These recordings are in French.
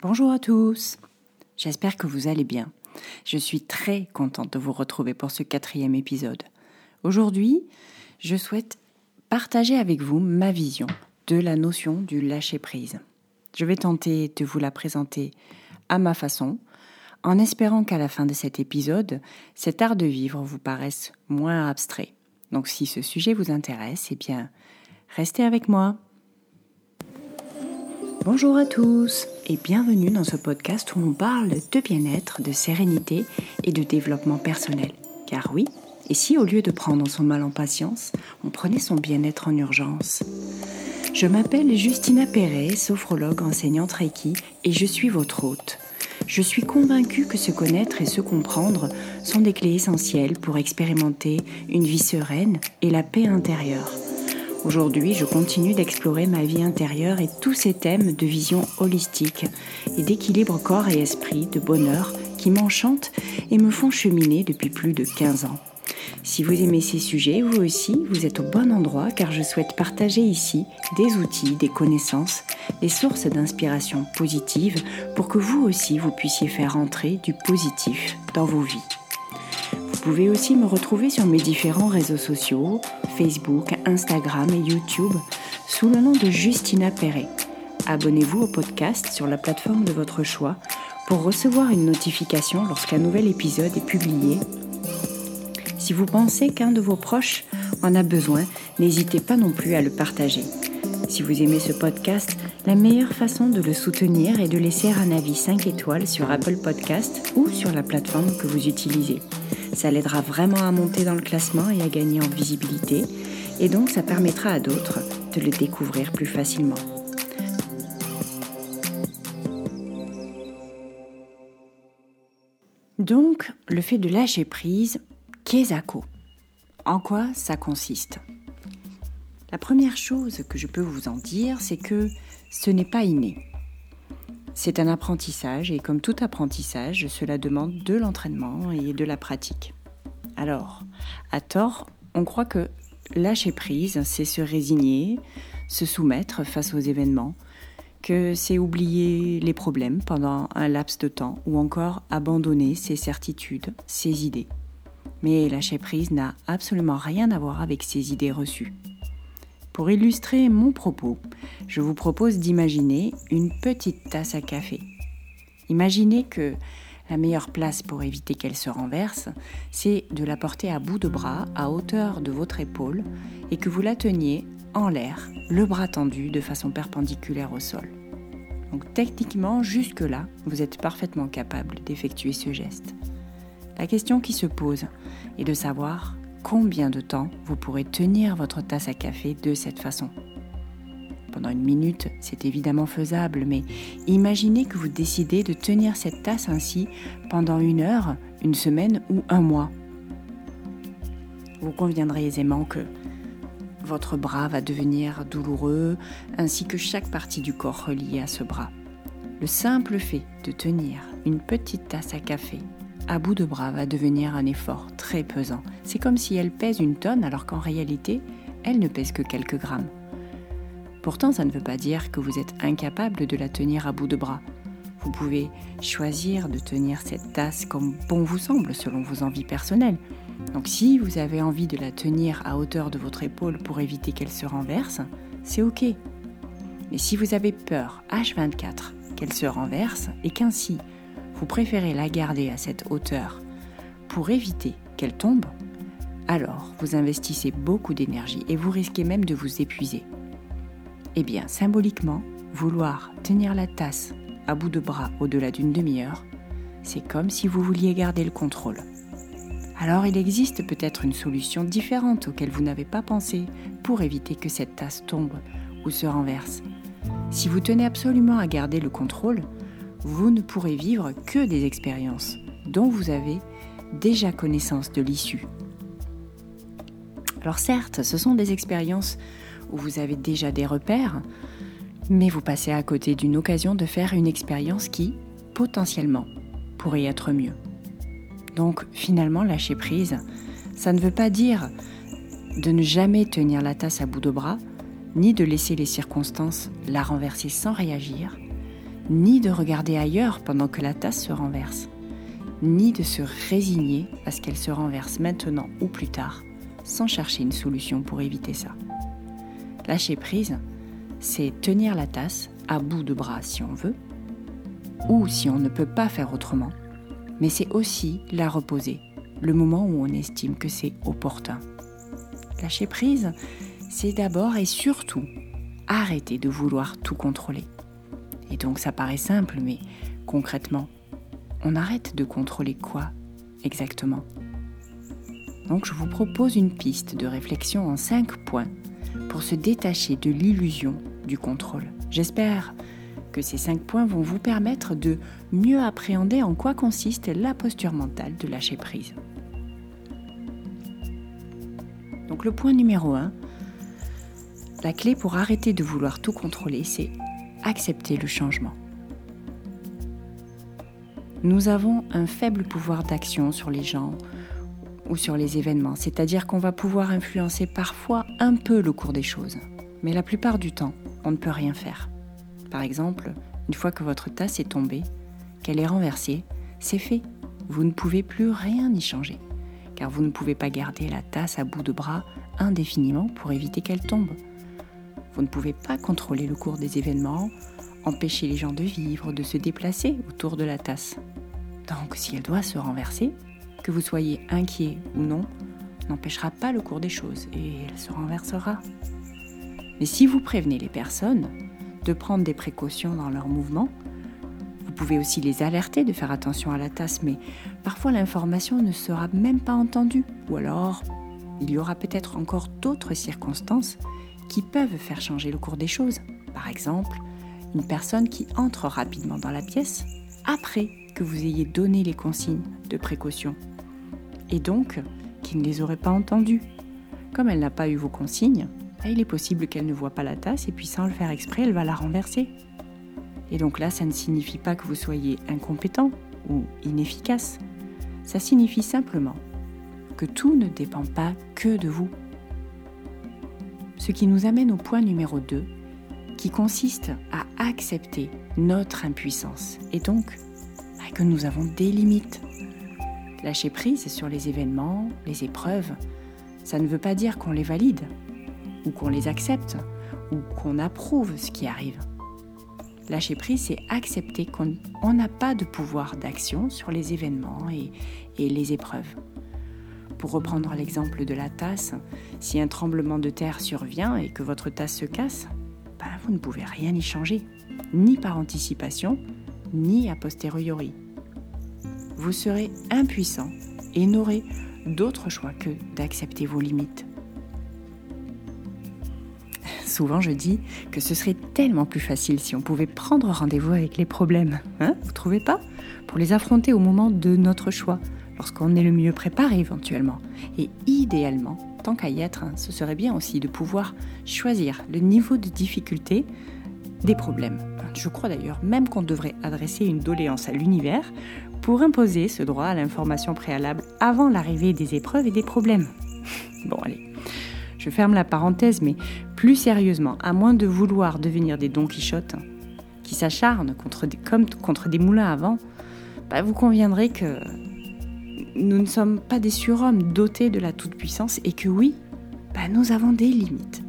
Bonjour à tous. J'espère que vous allez bien. Je suis très contente de vous retrouver pour ce quatrième épisode. Aujourd'hui, je souhaite partager avec vous ma vision de la notion du lâcher-prise. Je vais tenter de vous la présenter à ma façon, en espérant qu'à la fin de cet épisode, cet art de vivre vous paraisse moins abstrait. Donc si ce sujet vous intéresse, eh bien, restez avec moi. Bonjour à tous et bienvenue dans ce podcast où on parle de bien-être, de sérénité et de développement personnel. Car oui, et si au lieu de prendre son mal en patience, on prenait son bien-être en urgence? Je m'appelle Justina Perret, sophrologue enseignante Reiki et je suis votre hôte. Je suis convaincue que se connaître et se comprendre sont des clés essentielles pour expérimenter une vie sereine et la paix intérieure. Aujourd'hui, je continue d'explorer ma vie intérieure et tous ces thèmes de vision holistique et d'équilibre corps et esprit, de bonheur qui m'enchantent et me font cheminer depuis plus de 15 ans. Si vous aimez ces sujets, vous aussi, vous êtes au bon endroit car je souhaite partager ici des outils, des connaissances, des sources d'inspiration positive pour que vous aussi, vous puissiez faire entrer du positif dans vos vies. Vous pouvez aussi me retrouver sur mes différents réseaux sociaux, Facebook, Instagram et YouTube, sous le nom de Justina Perret. Abonnez-vous au podcast sur la plateforme de votre choix pour recevoir une notification lorsqu'un nouvel épisode est publié. Si vous pensez qu'un de vos proches en a besoin, n'hésitez pas non plus à le partager. Si vous aimez ce podcast, la meilleure façon de le soutenir est de laisser un avis 5 étoiles sur Apple Podcast ou sur la plateforme que vous utilisez. Ça l'aidera vraiment à monter dans le classement et à gagner en visibilité, et donc ça permettra à d'autres de le découvrir plus facilement. Donc, le fait de lâcher prise, qu'est-ce En quoi ça consiste? La première chose que je peux vous en dire, c'est que ce n'est pas inné. C'est un apprentissage et comme tout apprentissage, cela demande de l'entraînement et de la pratique. Alors, à tort, on croit que lâcher prise, c'est se résigner, se soumettre face aux événements, que c'est oublier les problèmes pendant un laps de temps ou encore abandonner ses certitudes, ses idées. Mais lâcher prise n'a absolument rien à voir avec ces idées reçues. Pour illustrer mon propos, je vous propose d'imaginer une petite tasse à café. Imaginez que la meilleure place pour éviter qu'elle se renverse, c'est de la porter à bout de bras, à hauteur de votre épaule, et que vous la teniez en l'air, le bras tendu de façon perpendiculaire au sol. Donc techniquement, jusque-là, vous êtes parfaitement capable d'effectuer ce geste. La question qui se pose est de savoir combien de temps vous pourrez tenir votre tasse à café de cette façon. Pendant une minute, c'est évidemment faisable, mais imaginez que vous décidez de tenir cette tasse ainsi pendant une heure, une semaine ou un mois. Vous conviendrez aisément que votre bras va devenir douloureux, ainsi que chaque partie du corps reliée à ce bras. Le simple fait de tenir une petite tasse à café à bout de bras va devenir un effort très pesant. C'est comme si elle pèse une tonne alors qu'en réalité, elle ne pèse que quelques grammes. Pourtant, ça ne veut pas dire que vous êtes incapable de la tenir à bout de bras. Vous pouvez choisir de tenir cette tasse comme bon vous semble selon vos envies personnelles. Donc si vous avez envie de la tenir à hauteur de votre épaule pour éviter qu'elle se renverse, c'est ok. Mais si vous avez peur H24 qu'elle se renverse et qu'ainsi vous préférez la garder à cette hauteur pour éviter qu'elle tombe, alors vous investissez beaucoup d'énergie et vous risquez même de vous épuiser. Eh bien, symboliquement, vouloir tenir la tasse à bout de bras au-delà d'une demi-heure, c'est comme si vous vouliez garder le contrôle. Alors il existe peut-être une solution différente auquel vous n'avez pas pensé pour éviter que cette tasse tombe ou se renverse. Si vous tenez absolument à garder le contrôle, vous ne pourrez vivre que des expériences dont vous avez déjà connaissance de l'issue. Alors certes, ce sont des expériences où vous avez déjà des repères, mais vous passez à côté d'une occasion de faire une expérience qui, potentiellement, pourrait être mieux. Donc finalement, lâcher prise, ça ne veut pas dire de ne jamais tenir la tasse à bout de bras, ni de laisser les circonstances la renverser sans réagir, ni de regarder ailleurs pendant que la tasse se renverse, ni de se résigner à ce qu'elle se renverse maintenant ou plus tard, sans chercher une solution pour éviter ça. Lâcher prise, c'est tenir la tasse à bout de bras si on veut, ou si on ne peut pas faire autrement, mais c'est aussi la reposer, le moment où on estime que c'est opportun. Lâcher prise, c'est d'abord et surtout arrêter de vouloir tout contrôler. Et donc ça paraît simple, mais concrètement, on arrête de contrôler quoi exactement? Donc je vous propose une piste de réflexion en cinq points pour se détacher de l'illusion du contrôle. J'espère que ces cinq points vont vous permettre de mieux appréhender en quoi consiste la posture mentale de lâcher prise. Donc le point numéro 1, la clé pour arrêter de vouloir tout contrôler, c'est accepter le changement. Nous avons un faible pouvoir d'action sur les gens ou sur les événements, c'est-à-dire qu'on va pouvoir influencer parfois un peu le cours des choses, mais la plupart du temps, on ne peut rien faire. Par exemple, une fois que votre tasse est tombée, qu'elle est renversée, c'est fait. Vous ne pouvez plus rien y changer, car vous ne pouvez pas garder la tasse à bout de bras indéfiniment pour éviter qu'elle tombe. Vous ne pouvez pas contrôler le cours des événements, empêcher les gens de vivre, de se déplacer autour de la tasse. Donc si elle doit se renverser, que vous soyez inquiet ou non, n'empêchera pas le cours des choses et elle se renversera. Mais si vous prévenez les personnes de prendre des précautions dans leurs mouvements, vous pouvez aussi les alerter de faire attention à la tasse, mais parfois l'information ne sera même pas entendue, ou alors il y aura peut-être encore d'autres circonstances qui peuvent faire changer le cours des choses. Par exemple, une personne qui entre rapidement dans la pièce après que vous ayez donné les consignes de précaution, et donc qui ne les aurait pas entendues. Comme elle n'a pas eu vos consignes, bah, il est possible qu'elle ne voit pas la tasse et puis sans le faire exprès, elle va la renverser. Et donc là, ça ne signifie pas que vous soyez incompétent ou inefficace. Ça signifie simplement que tout ne dépend pas que de vous. Ce qui nous amène au point numéro 2, qui consiste à accepter notre impuissance et donc bah, que nous avons des limites. Lâcher prise sur les événements, les épreuves, ça ne veut pas dire qu'on les valide, ou qu'on les accepte, ou qu'on approuve ce qui arrive. Lâcher prise, c'est accepter qu'on n'a pas de pouvoir d'action sur les événements et, et les épreuves. Pour reprendre l'exemple de la tasse, si un tremblement de terre survient et que votre tasse se casse, ben vous ne pouvez rien y changer, ni par anticipation, ni a posteriori. Vous serez impuissant et n'aurez d'autre choix que d'accepter vos limites souvent je dis que ce serait tellement plus facile si on pouvait prendre rendez-vous avec les problèmes. Hein Vous trouvez pas? Pour les affronter au moment de notre choix, lorsqu'on est le mieux préparé éventuellement. Et idéalement, tant qu'à y être, hein, ce serait bien aussi de pouvoir choisir le niveau de difficulté des problèmes. Je crois d'ailleurs même qu'on devrait adresser une doléance à l'univers pour imposer ce droit à l'information préalable avant l'arrivée des épreuves et des problèmes. Bon allez, je ferme la parenthèse, mais plus sérieusement, à moins de vouloir devenir des Don Quichotte qui s'acharnent contre des, comme contre des moulins à vent, bah, vous conviendrez que nous ne sommes pas des surhommes dotés de la toute-puissance et que oui, bah, nous avons des limites.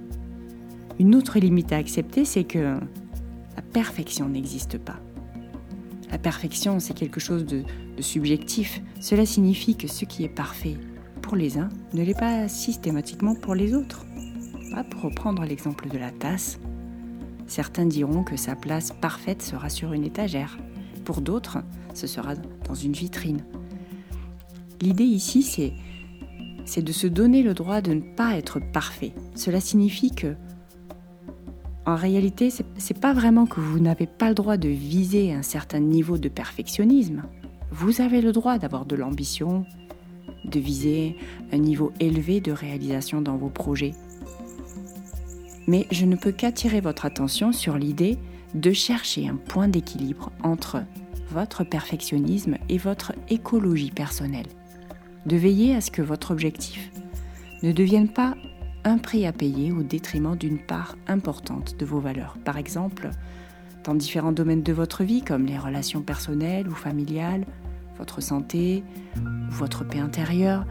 Une autre limite à accepter, c'est que la perfection n'existe pas. La perfection, c'est quelque chose de, de subjectif. Cela signifie que ce qui est parfait pour les uns ne l'est pas systématiquement pour les autres. pour reprendre l'exemple de la tasse, certains diront que sa place parfaite sera sur une étagère. Pour d'autres, ce sera dans une vitrine. L'idée ici, c'est, de se donner le droit de ne pas être parfait. Cela signifie que, en réalité, c'est pas vraiment que vous n'avez pas le droit de viser un certain niveau de perfectionnisme. Vous avez le droit d'avoir de l'ambition, de viser un niveau élevé de réalisation dans vos projets. Mais je ne peux qu'attirer votre attention sur l'idée de chercher un point d'équilibre entre votre perfectionnisme et votre écologie personnelle. De veiller à ce que votre objectif ne devienne pas un prix à payer au détriment d'une part importante de vos valeurs. Par exemple, dans différents domaines de votre vie, comme les relations personnelles ou familiales, votre santé, votre paix intérieure.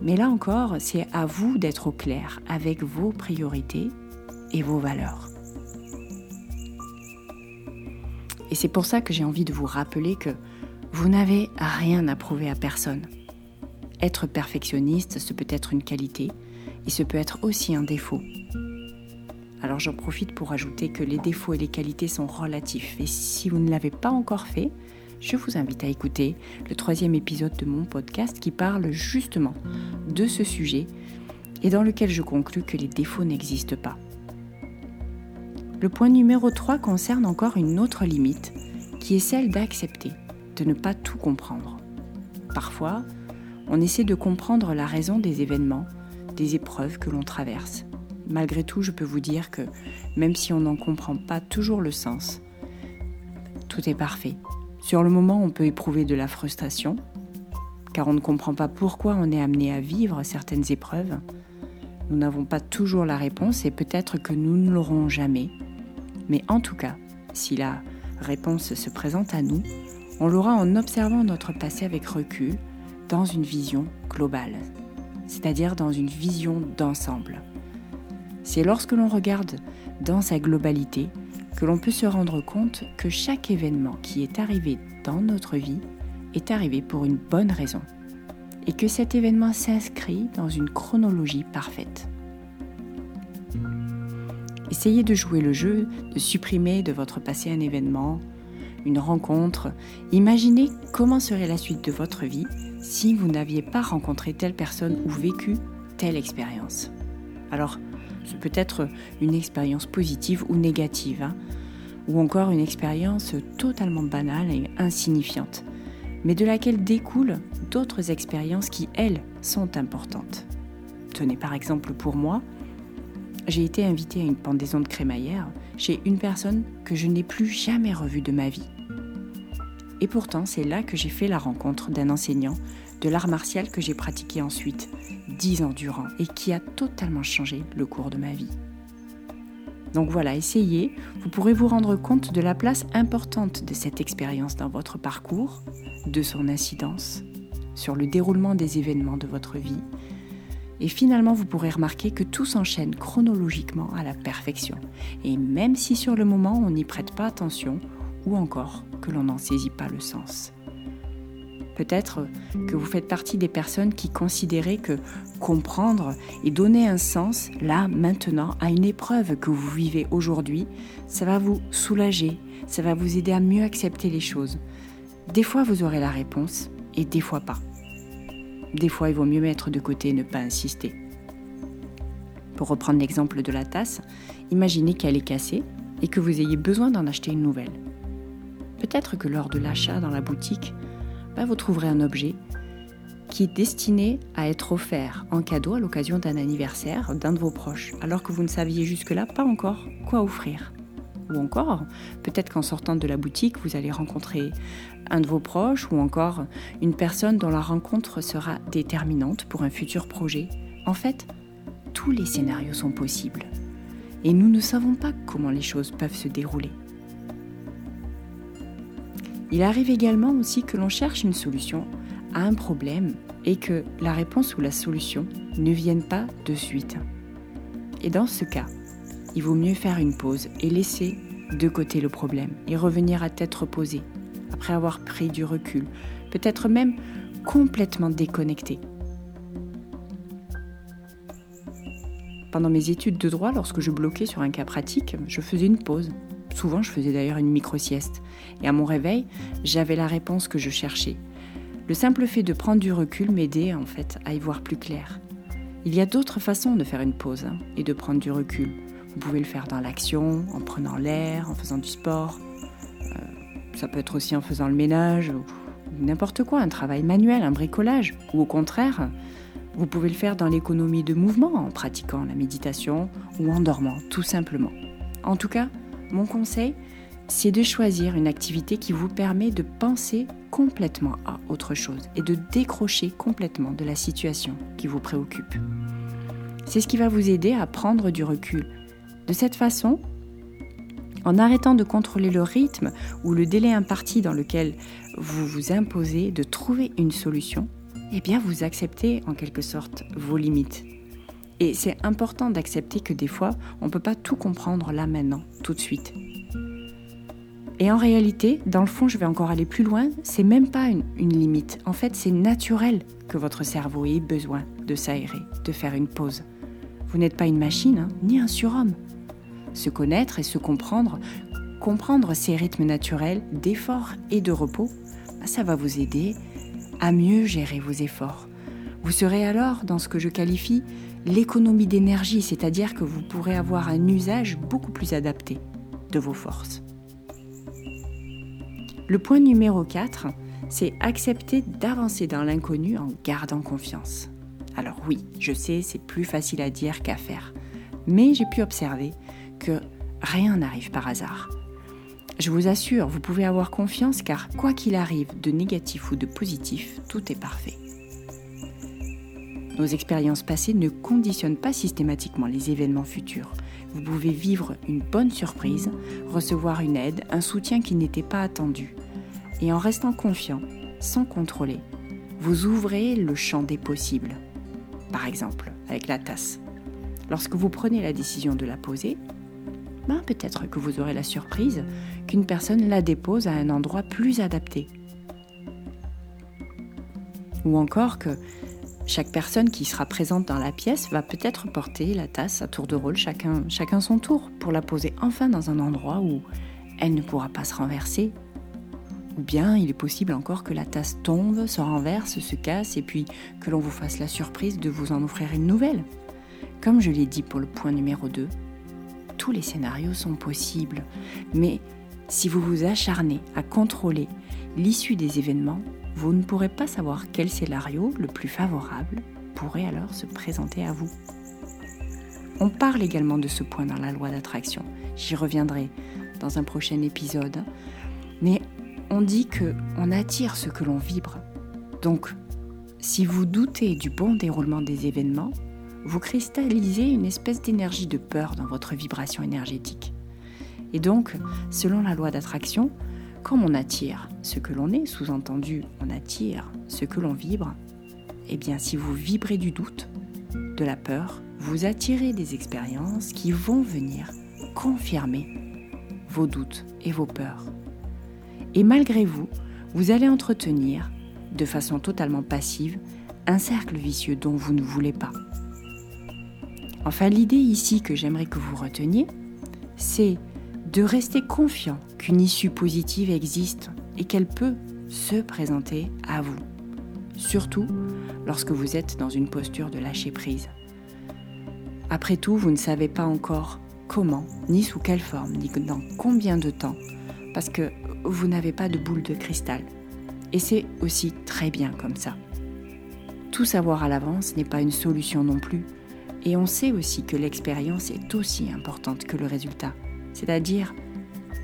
Mais là encore, c'est à vous d'être au clair avec vos priorités et vos valeurs. Et c'est pour ça que j'ai envie de vous rappeler que vous n'avez rien à prouver à personne. Être perfectionniste, ce peut être une qualité et ce peut être aussi un défaut. Alors j'en profite pour ajouter que les défauts et les qualités sont relatifs. Et si vous ne l'avez pas encore fait, je vous invite à écouter le troisième épisode de mon podcast qui parle justement de ce sujet et dans lequel je conclus que les défauts n'existent pas. Le point numéro 3 concerne encore une autre limite, qui est celle d'accepter, de ne pas tout comprendre. Parfois, on essaie de comprendre la raison des événements, des épreuves que l'on traverse. Malgré tout, je peux vous dire que même si on n'en comprend pas toujours le sens, tout est parfait. Sur le moment, on peut éprouver de la frustration, car on ne comprend pas pourquoi on est amené à vivre certaines épreuves. Nous n'avons pas toujours la réponse et peut-être que nous ne l'aurons jamais. Mais en tout cas, si la réponse se présente à nous, on l'aura en observant notre passé avec recul, dans une vision globale, c'est-à-dire dans une vision d'ensemble. C'est lorsque l'on regarde dans sa globalité que l'on peut se rendre compte que chaque événement qui est arrivé dans notre vie est arrivé pour une bonne raison et que cet événement s'inscrit dans une chronologie parfaite. Essayez de jouer le jeu, de supprimer de votre passé un événement, une rencontre. Imaginez comment serait la suite de votre vie si vous n'aviez pas rencontré telle personne ou vécu telle expérience. Alors, ce peut être une expérience positive ou négative, hein, ou encore une expérience totalement banale et insignifiante, mais de laquelle découlent d'autres expériences qui, elles, sont importantes. Tenez par exemple pour moi, j'ai été invitée à une pendaison de crémaillère chez une personne que je n'ai plus jamais revue de ma vie. Et pourtant, c'est là que j'ai fait la rencontre d'un enseignant de l'art martial que j'ai pratiqué ensuite, dix ans durant, et qui a totalement changé le cours de ma vie. Donc voilà, essayez, vous pourrez vous rendre compte de la place importante de cette expérience dans votre parcours, de son incidence sur le déroulement des événements de votre vie, et finalement, vous pourrez remarquer que tout s'enchaîne chronologiquement à la perfection. Et même si sur le moment on n'y prête pas attention, ou encore que l'on n'en saisit pas le sens. Peut-être que vous faites partie des personnes qui considéraient que comprendre et donner un sens, là, maintenant, à une épreuve que vous vivez aujourd'hui, ça va vous soulager, ça va vous aider à mieux accepter les choses. Des fois, vous aurez la réponse et des fois pas. Des fois, il vaut mieux mettre de côté et ne pas insister. Pour reprendre l'exemple de la tasse, imaginez qu'elle est cassée et que vous ayez besoin d'en acheter une nouvelle. Peut-être que lors de l'achat dans la boutique, bah, vous trouverez un objet qui est destiné à être offert en cadeau à l'occasion d'un anniversaire d'un de vos proches, alors que vous ne saviez jusque-là pas encore quoi offrir. Ou encore, peut-être qu'en sortant de la boutique, vous allez rencontrer un de vos proches ou encore une personne dont la rencontre sera déterminante pour un futur projet. En fait, tous les scénarios sont possibles. Et nous ne savons pas comment les choses peuvent se dérouler. Il arrive également aussi que l'on cherche une solution à un problème et que la réponse ou la solution ne viennent pas de suite. Et dans ce cas, il vaut mieux faire une pause et laisser de côté le problème et revenir à tête reposée, après avoir pris du recul, peut-être même complètement déconnecté. Pendant mes études de droit, lorsque je bloquais sur un cas pratique, je faisais une pause. Souvent, je faisais d'ailleurs une micro-sieste. Et à mon réveil, j'avais la réponse que je cherchais. Le simple fait de prendre du recul m'aidait en fait à y voir plus clair. Il y a d'autres façons de faire une pause hein, et de prendre du recul. Vous pouvez le faire dans l'action, en prenant l'air, en faisant du sport. Euh, ça peut être aussi en faisant le ménage, ou n'importe quoi, un travail manuel, un bricolage. Ou au contraire, vous pouvez le faire dans l'économie de mouvement, en pratiquant la méditation ou en dormant, tout simplement. En tout cas, mon conseil, c'est de choisir une activité qui vous permet de penser complètement à autre chose et de décrocher complètement de la situation qui vous préoccupe. C'est ce qui va vous aider à prendre du recul de cette façon, En arrêtant de contrôler le rythme ou le délai imparti dans lequel vous vous imposez de trouver une solution, eh bien vous acceptez en quelque sorte vos limites. Et c'est important d'accepter que des fois, on ne peut pas tout comprendre là maintenant, tout de suite. Et en réalité, dans le fond, je vais encore aller plus loin, c'est même pas une, limite. En fait, c'est naturel que votre cerveau ait besoin de s'aérer, de faire une pause. Vous n'êtes pas une machine, hein, ni un surhomme. Se connaître et se comprendre, comprendre ces rythmes naturels d'effort et de repos, bah, ça va vous aider à mieux gérer vos efforts. Vous serez alors dans ce que je qualifie l'économie d'énergie, c'est-à-dire que vous pourrez avoir un usage beaucoup plus adapté de vos forces. Le point numéro 4, c'est accepter d'avancer dans l'inconnu en gardant confiance. Alors oui, je sais, c'est plus facile à dire qu'à faire, mais j'ai pu observer que rien n'arrive par hasard. Je vous assure, vous pouvez avoir confiance car quoi qu'il arrive, de négatif ou de positif, tout est parfait. Nos expériences passées ne conditionnent pas systématiquement les événements futurs. Vous pouvez vivre une bonne surprise, recevoir une aide, un soutien qui n'était pas attendu. Et en restant confiant, sans contrôler, vous ouvrez le champ des possibles. Par exemple, avec la tasse. Lorsque vous prenez la décision de la poser, ben peut-être que vous aurez la surprise qu'une personne la dépose à un endroit plus adapté. Ou encore que chaque personne qui sera présente dans la pièce va peut-être porter la tasse à tour de rôle, chacun, son tour, pour la poser enfin dans un endroit où elle ne pourra pas se renverser ou bien il est possible encore que la tasse tombe, se renverse, se casse et puis que l'on vous fasse la surprise de vous en offrir une nouvelle. Comme je l'ai dit pour le point numéro 2, tous les scénarios sont possibles, mais si vous vous acharnez à contrôler l'issue des événements, vous ne pourrez pas savoir quel scénario le plus favorable pourrait alors se présenter à vous. On parle également de ce point dans la loi d'attraction. J'y reviendrai dans un prochain épisode. Mais on dit que on attire ce que l'on vibre. Donc, si vous doutez du bon déroulement des événements, vous cristallisez une espèce d'énergie de peur dans votre vibration énergétique. Et donc, selon la loi d'attraction, comme on attire ce que l'on est, sous-entendu, on attire ce que l'on vibre, eh bien, si vous vibrez du doute, de la peur, vous attirez des expériences qui vont venir confirmer vos doutes et vos peurs. Et malgré vous, vous allez entretenir, de façon totalement passive, un cercle vicieux dont vous ne voulez pas. Enfin, l'idée ici que j'aimerais que vous reteniez, c'est de rester confiant qu'une issue positive existe et qu'elle peut se présenter à vous. Surtout lorsque vous êtes dans une posture de lâcher prise. Après tout, vous ne savez pas encore comment, ni sous quelle forme, ni dans combien de temps, parce que vous n'avez pas de boule de cristal. Et c'est aussi très bien comme ça. Tout savoir à l'avance n'est pas une solution non plus. Et on sait aussi que l'expérience est aussi importante que le résultat. C'est-à-dire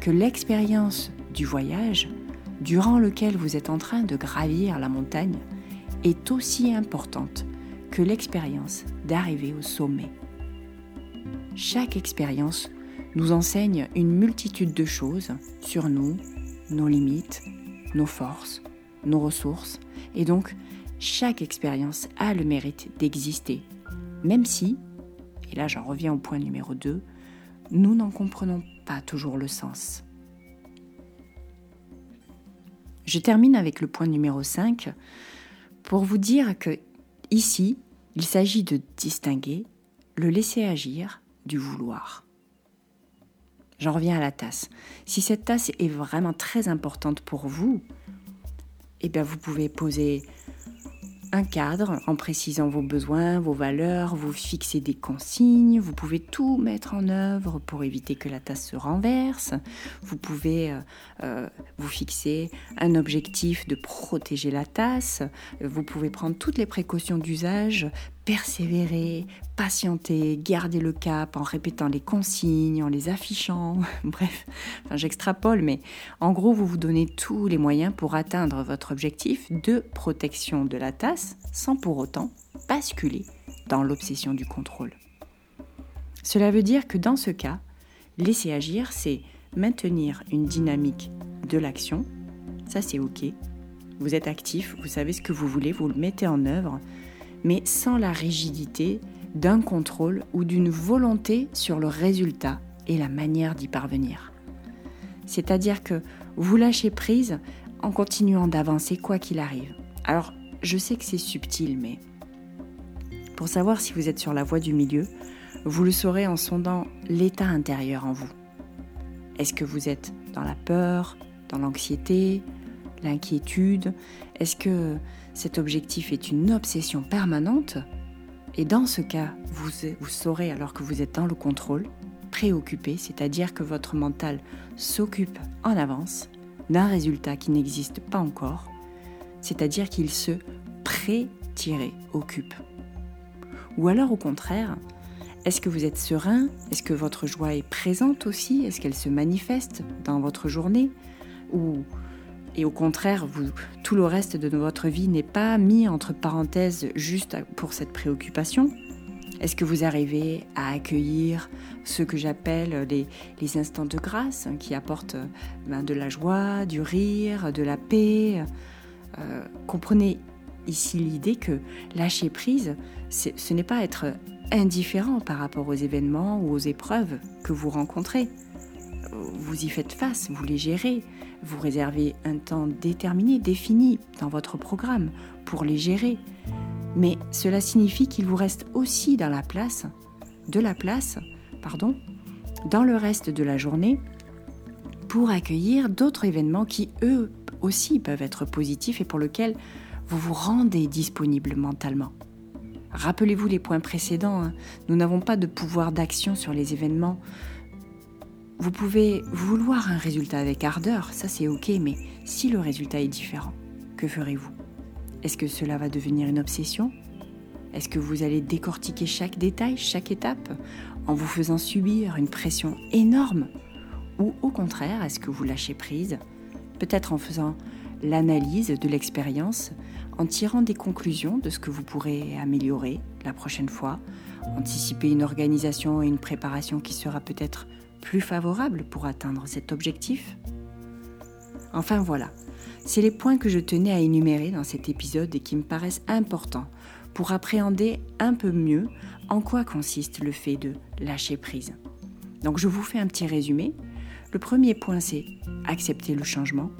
que l'expérience du voyage, durant lequel vous êtes en train de gravir la montagne, est aussi importante que l'expérience d'arriver au sommet. Chaque expérience nous enseigne une multitude de choses sur nous, nos limites, nos forces, nos ressources, et donc chaque expérience a le mérite d'exister, même si, et là j'en reviens au point numéro 2, nous n'en comprenons pas toujours le sens. Je termine avec le point numéro 5 pour vous dire que ici, il s'agit de distinguer le laisser agir du vouloir. J'en reviens à la tasse. Si cette tasse est vraiment très importante pour vous, eh bien vous pouvez poser un cadre en précisant vos besoins, vos valeurs, vous fixer des consignes, vous pouvez tout mettre en œuvre pour éviter que la tasse se renverse, vous pouvez euh, euh, vous fixer un objectif de protéger la tasse, vous pouvez prendre toutes les précautions d'usage, persévérer, patienter, garder le cap en répétant les consignes, en les affichant, bref, j'extrapole, mais en gros, vous vous donnez tous les moyens pour atteindre votre objectif de protection de la tasse sans pour autant basculer dans l'obsession du contrôle. Cela veut dire que dans ce cas, laisser agir, c'est maintenir une dynamique de l'action. Ça, c'est OK. Vous êtes actif, vous savez ce que vous voulez, vous le mettez en œuvre, mais sans la rigidité d'un contrôle ou d'une volonté sur le résultat et la manière d'y parvenir. C'est-à-dire que vous lâchez prise en continuant d'avancer quoi qu'il arrive. Alors, je sais que c'est subtil, mais pour savoir si vous êtes sur la voie du milieu, vous le saurez en sondant l'état intérieur en vous. Est-ce que vous êtes dans la peur, dans l'anxiété, l'inquiétude? Est-ce que cet objectif est une obsession permanente. Et dans ce cas, vous, saurez alors que vous êtes dans le contrôle, préoccupé, c'est-à-dire que votre mental s'occupe en avance d'un résultat qui n'existe pas encore, c'est-à-dire qu'il se pré-occupe. Ou alors au contraire, est-ce que vous êtes serein? Est-ce que votre joie est présente aussi? Est-ce qu'elle se manifeste dans votre journée? Ou et au contraire, tout le reste de votre vie n'est pas mis entre parenthèses juste pour cette préoccupation Est-ce que vous arrivez à accueillir ce que j'appelle les, instants de grâce qui apportent ben, de la joie, du rire, de la paix euh, Comprenez ici l'idée que lâcher prise, ce n'est pas être indifférent par rapport aux événements ou aux épreuves que vous rencontrez. Vous y faites face, vous les gérez, vous réservez un temps déterminé, défini dans votre programme pour les gérer. Mais cela signifie qu'il vous reste aussi dans la place, de la place, dans le reste de la journée pour accueillir d'autres événements qui eux aussi peuvent être positifs et pour lesquels vous vous rendez disponible mentalement. Rappelez-vous les points précédents, hein. nous n'avons pas de pouvoir d'action sur les événements. Vous pouvez vouloir un résultat avec ardeur, ça c'est ok, mais si le résultat est différent, que ferez-vous? Est-ce que cela va devenir une obsession? Est-ce que vous allez décortiquer chaque détail, chaque étape, en vous faisant subir une pression énorme? Ou au contraire, est-ce que vous lâchez prise Peut-être en faisant l'analyse de l'expérience en tirant des conclusions de ce que vous pourrez améliorer la prochaine fois, anticiper une organisation et une préparation qui sera peut-être plus favorable pour atteindre cet objectif. Enfin voilà, c'est les points que je tenais à énumérer dans cet épisode et qui me paraissent importants pour appréhender un peu mieux en quoi consiste le fait de lâcher prise. Donc je vous fais un petit résumé. Le premier point c'est accepter le changement.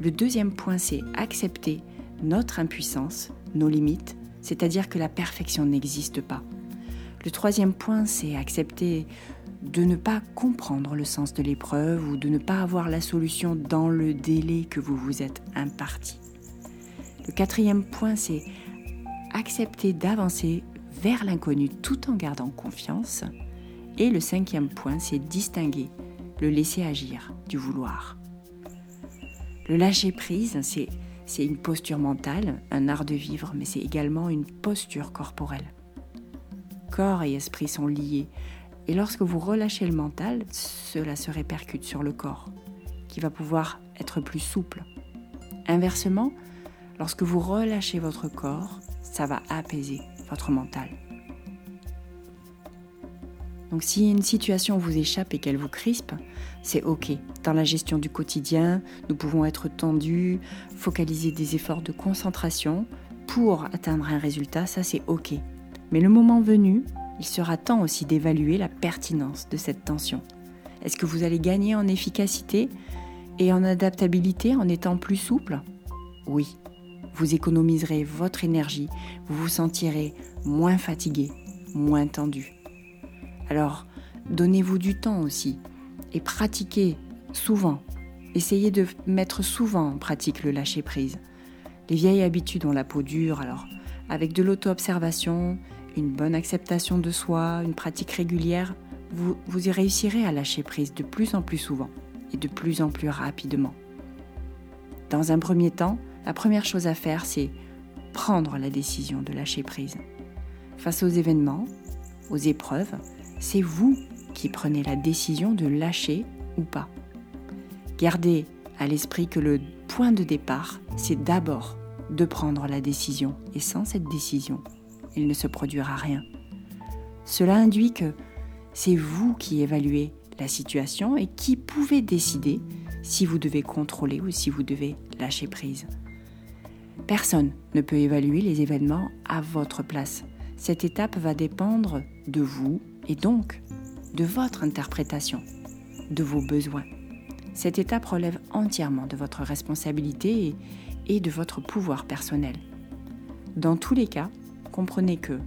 Le deuxième point c'est accepter notre impuissance, nos limites, c'est-à-dire que la perfection n'existe pas. Le troisième point, c'est accepter de ne pas comprendre le sens de l'épreuve ou de ne pas avoir la solution dans le délai que vous vous êtes imparti. Le quatrième point, c'est accepter d'avancer vers l'inconnu tout en gardant confiance. Et le cinquième point, c'est distinguer le laisser agir du vouloir. Le lâcher prise, c'est c'est une posture mentale, un art de vivre, mais c'est également une posture corporelle. Corps et esprit sont liés, et lorsque vous relâchez le mental, cela se répercute sur le corps, qui va pouvoir être plus souple. Inversement, lorsque vous relâchez votre corps, ça va apaiser votre mental. Donc si une situation vous échappe et qu'elle vous crispe, c'est OK. Dans la gestion du quotidien, nous pouvons être tendus, focaliser des efforts de concentration pour atteindre un résultat, ça c'est OK. Mais le moment venu, il sera temps aussi d'évaluer la pertinence de cette tension. Est-ce que vous allez gagner en efficacité et en adaptabilité en étant plus souple? Oui. Vous économiserez votre énergie, vous vous sentirez moins fatigué, moins tendu. Alors, donnez-vous du temps aussi et pratiquez souvent. Essayez de mettre souvent en pratique le lâcher-prise. Les vieilles habitudes ont la peau dure, alors avec de l'auto-observation, une bonne acceptation de soi, une pratique régulière, vous, vous y réussirez à lâcher prise de plus en plus souvent et de plus en plus rapidement. Dans un premier temps, la première chose à faire, c'est prendre la décision de lâcher prise. Face aux événements, aux épreuves, c'est vous qui prenez la décision de lâcher ou pas. Gardez à l'esprit que le point de départ, c'est d'abord de prendre la décision. Et sans cette décision, il ne se produira rien. Cela induit que c'est vous qui évaluez la situation et qui pouvez décider si vous devez contrôler ou si vous devez lâcher prise. Personne ne peut évaluer les événements à votre place. Cette étape va dépendre de vous et donc de votre interprétation, de vos besoins. Cette étape relève entièrement de votre responsabilité et de votre pouvoir personnel. Dans tous les cas, comprenez que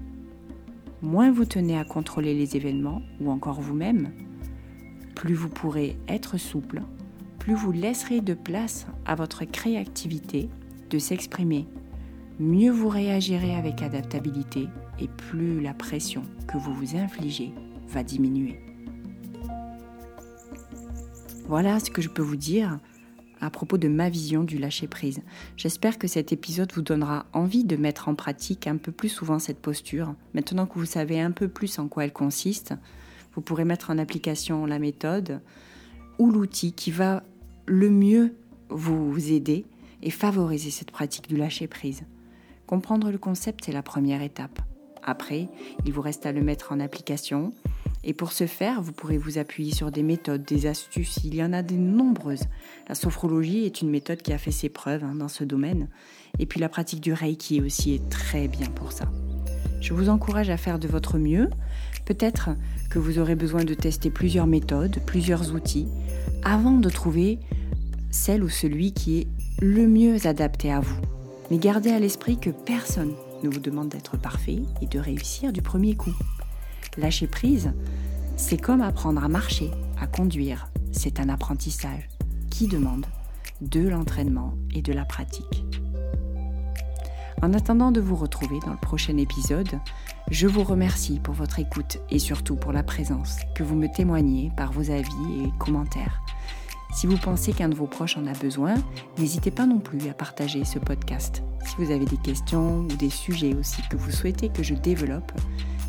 moins vous tenez à contrôler les événements ou encore vous-même, plus vous pourrez être souple, plus vous laisserez de place à votre créativité de s'exprimer, mieux vous réagirez avec adaptabilité et plus la pression que vous vous infligez va diminuer. Voilà ce que je peux vous dire à propos de ma vision du lâcher-prise. J'espère que cet épisode vous donnera envie de mettre en pratique un peu plus souvent cette posture. Maintenant que vous savez un peu plus en quoi elle consiste, vous pourrez mettre en application la méthode ou l'outil qui va le mieux vous aider et favoriser cette pratique du lâcher-prise. Comprendre le concept, c'est la première étape. Après, il vous reste à le mettre en application et pour ce faire, vous pourrez vous appuyer sur des méthodes, des astuces. Il y en a de nombreuses. La sophrologie est une méthode qui a fait ses preuves hein, dans ce domaine. Et puis la pratique du Reiki aussi est très bien pour ça. Je vous encourage à faire de votre mieux. Peut-être que vous aurez besoin de tester plusieurs méthodes, plusieurs outils, avant de trouver celle ou celui qui est le mieux adapté à vous. Mais gardez à l'esprit que personne ne vous demande d'être parfait et de réussir du premier coup. Lâcher prise, c'est comme apprendre à marcher, à conduire. C'est un apprentissage qui demande de l'entraînement et de la pratique. En attendant de vous retrouver dans le prochain épisode, je vous remercie pour votre écoute et surtout pour la présence que vous me témoignez par vos avis et commentaires. Si vous pensez qu'un de vos proches en a besoin, n'hésitez pas non plus à partager ce podcast. Si vous avez des questions ou des sujets aussi que vous souhaitez que je développe,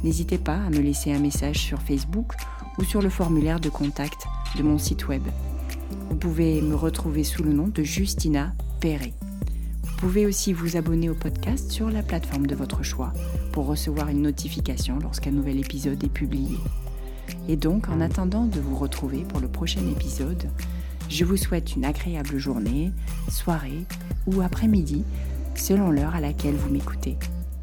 n'hésitez pas à me laisser un message sur Facebook ou sur le formulaire de contact de mon site web. Vous pouvez me retrouver sous le nom de Justina Perret. Vous pouvez aussi vous abonner au podcast sur la plateforme de votre choix pour recevoir une notification lorsqu'un nouvel épisode est publié. Et donc, en attendant de vous retrouver pour le prochain épisode, je vous souhaite une agréable journée, soirée ou après-midi selon l'heure à laquelle vous m'écoutez.